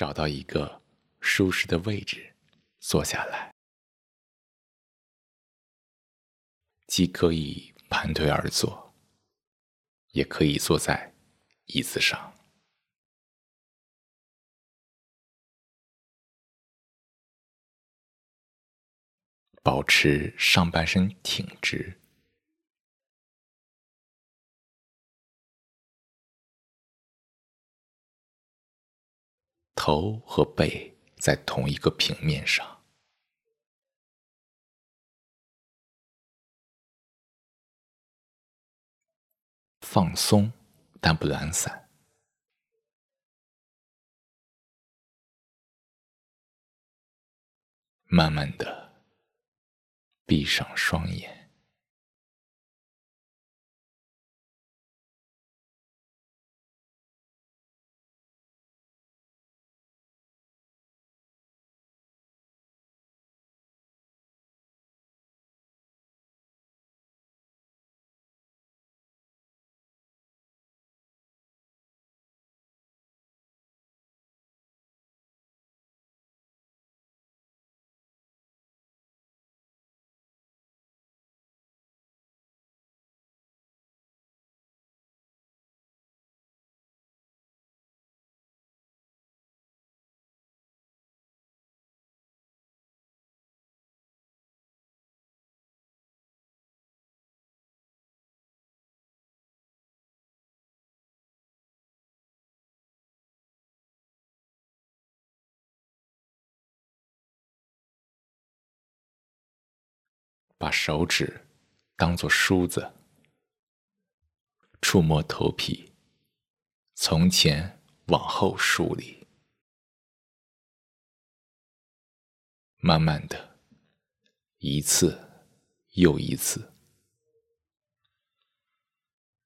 找到一个舒适的位置坐下来，既可以盘腿而坐，也可以坐在椅子上，保持上半身挺直。头和背在同一个平面上，放松但不懒散，慢慢的闭上双眼。把手指当做梳子，触摸头皮，从前往后梳理，慢慢的，一次又一次，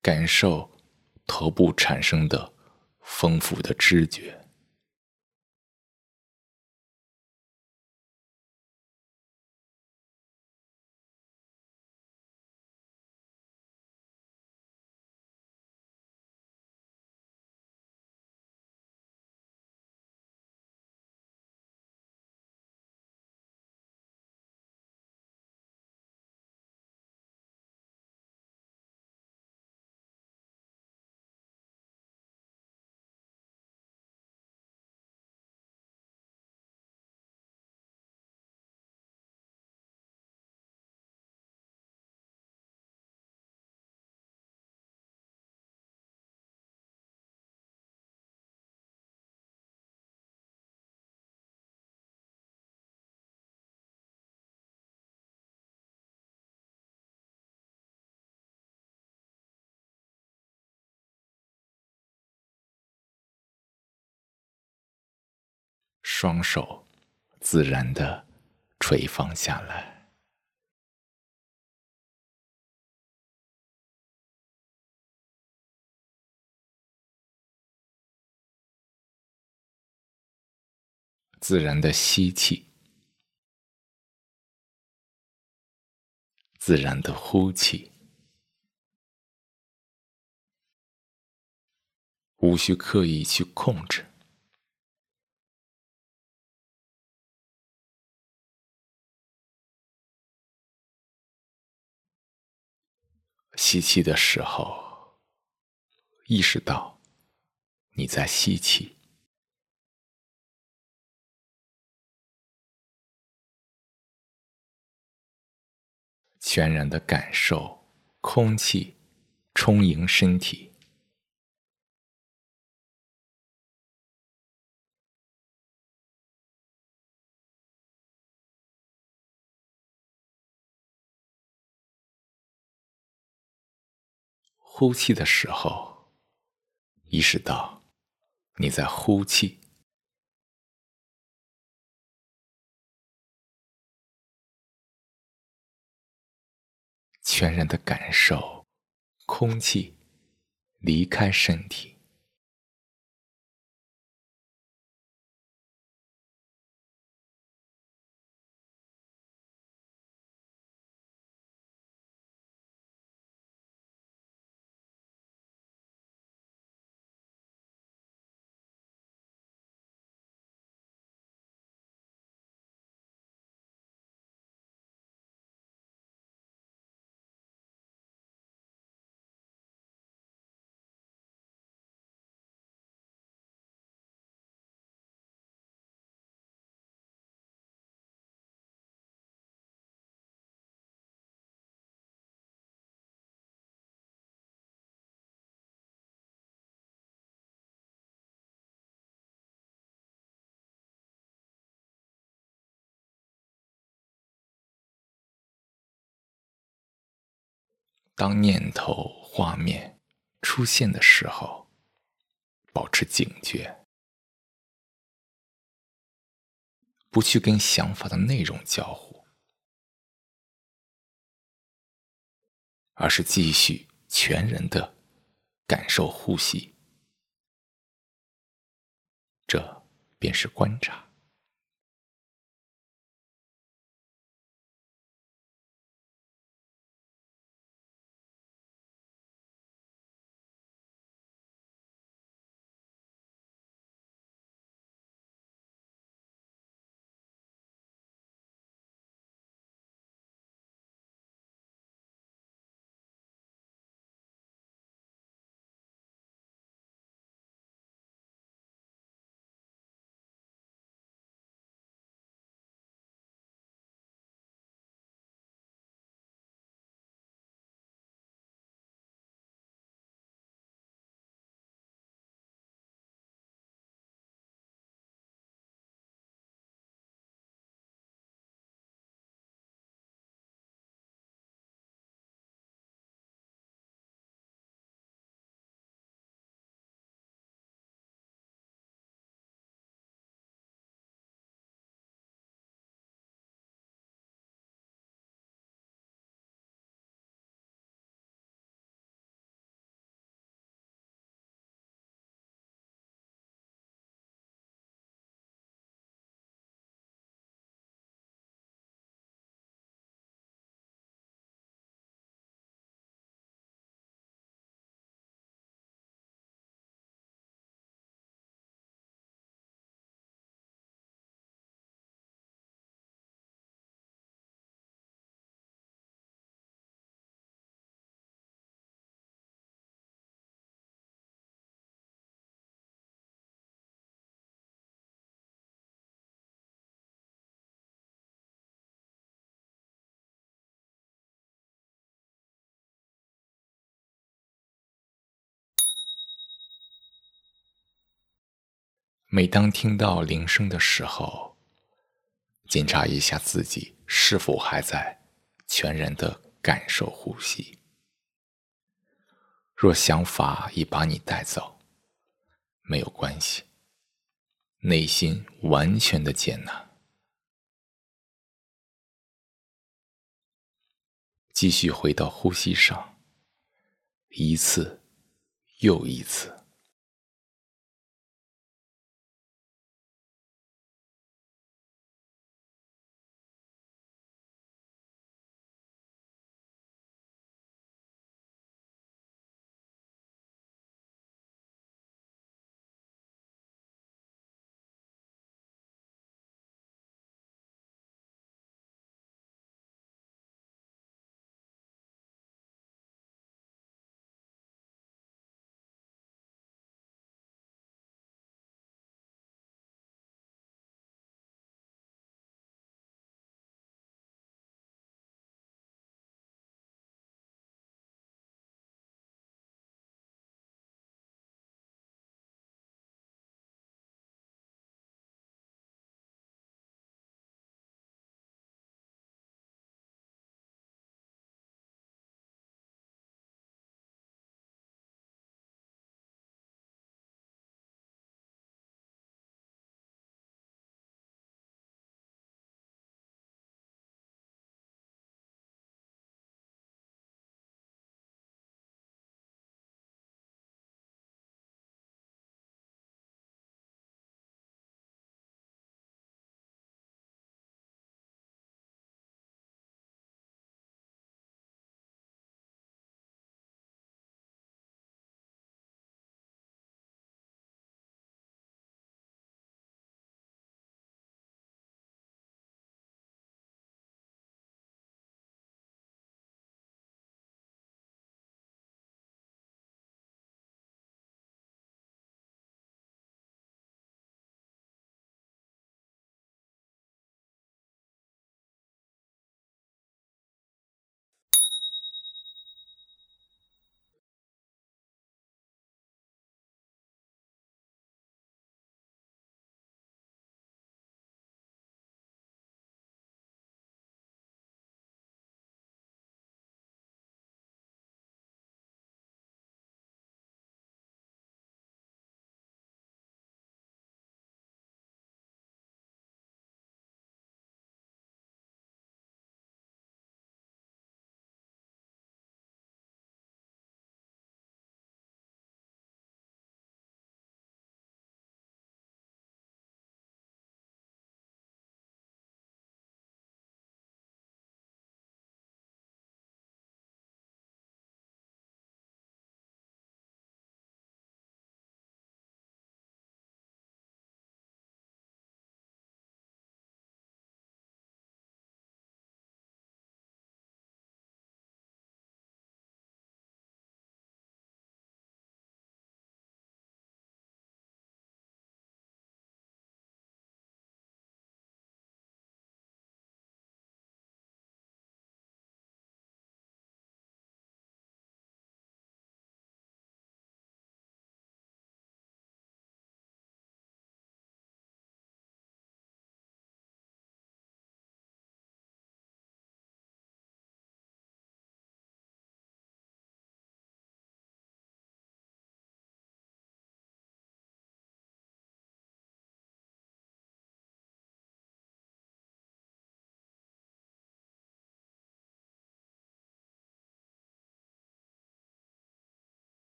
感受头部产生的丰富的知觉。双手自然的垂放下来，自然的吸气，自然的呼气，无需刻意去控制。吸气的时候，意识到你在吸气，全然的感受空气充盈身体。呼气的时候，意识到你在呼气，全然的感受空气离开身体。当念头、画面出现的时候，保持警觉，不去跟想法的内容交互，而是继续全然的感受呼吸。这便是观察。每当听到铃声的时候，检查一下自己是否还在全然的感受呼吸。若想法已把你带走，没有关系，内心完全的接纳，继续回到呼吸上，一次又一次。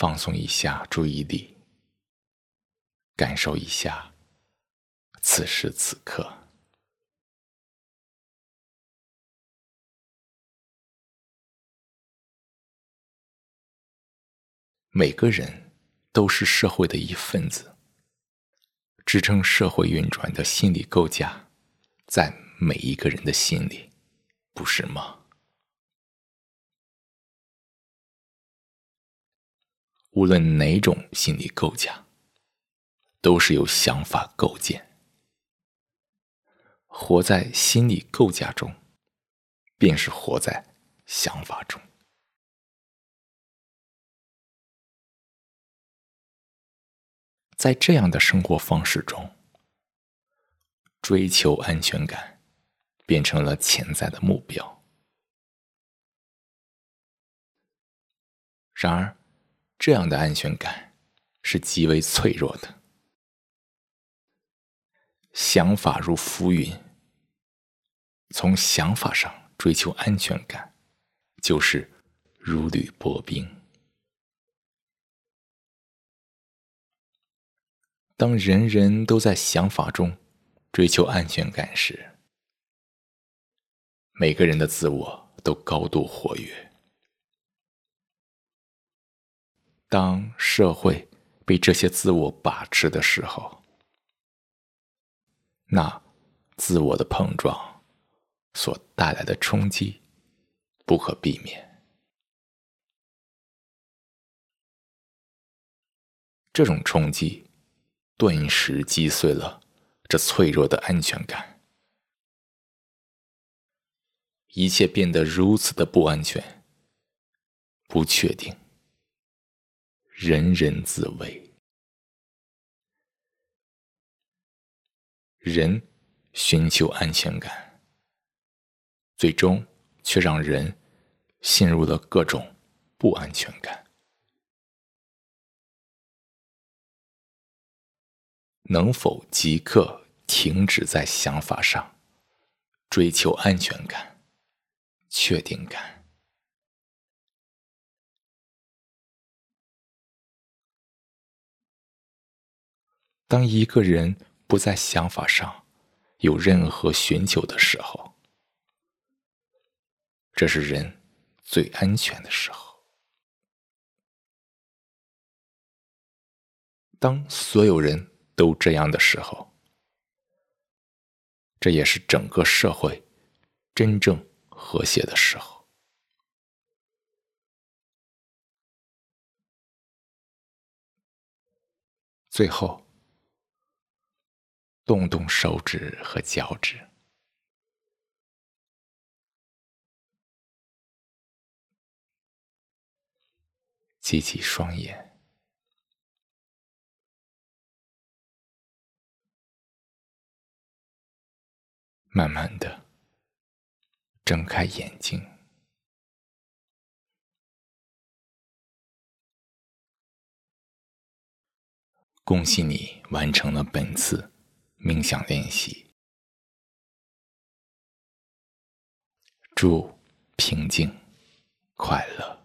放松一下注意力，感受一下此时此刻。每个人都是社会的一份子，支撑社会运转的心理构架，在每一个人的心里，不是吗？无论哪种心理构架，都是由想法构建。活在心理构架中，便是活在想法中。在这样的生活方式中，追求安全感变成了潜在的目标。然而，这样的安全感是极为脆弱的。想法如浮云，从想法上追求安全感，就是如履薄冰。当人人都在想法中追求安全感时，每个人的自我都高度活跃。当社会被这些自我把持的时候，那自我的碰撞所带来的冲击不可避免。这种冲击。顿时击碎了这脆弱的安全感，一切变得如此的不安全、不确定，人人自危。人寻求安全感，最终却让人陷入了各种不安全感。能否即刻停止在想法上追求安全感、确定感？当一个人不在想法上有任何寻求的时候，这是人最安全的时候。当所有人。都这样的时候，这也是整个社会真正和谐的时候。最后，动动手指和脚趾，闭起双眼。慢慢的睁开眼睛，恭喜你完成了本次冥想练习。祝平静快乐。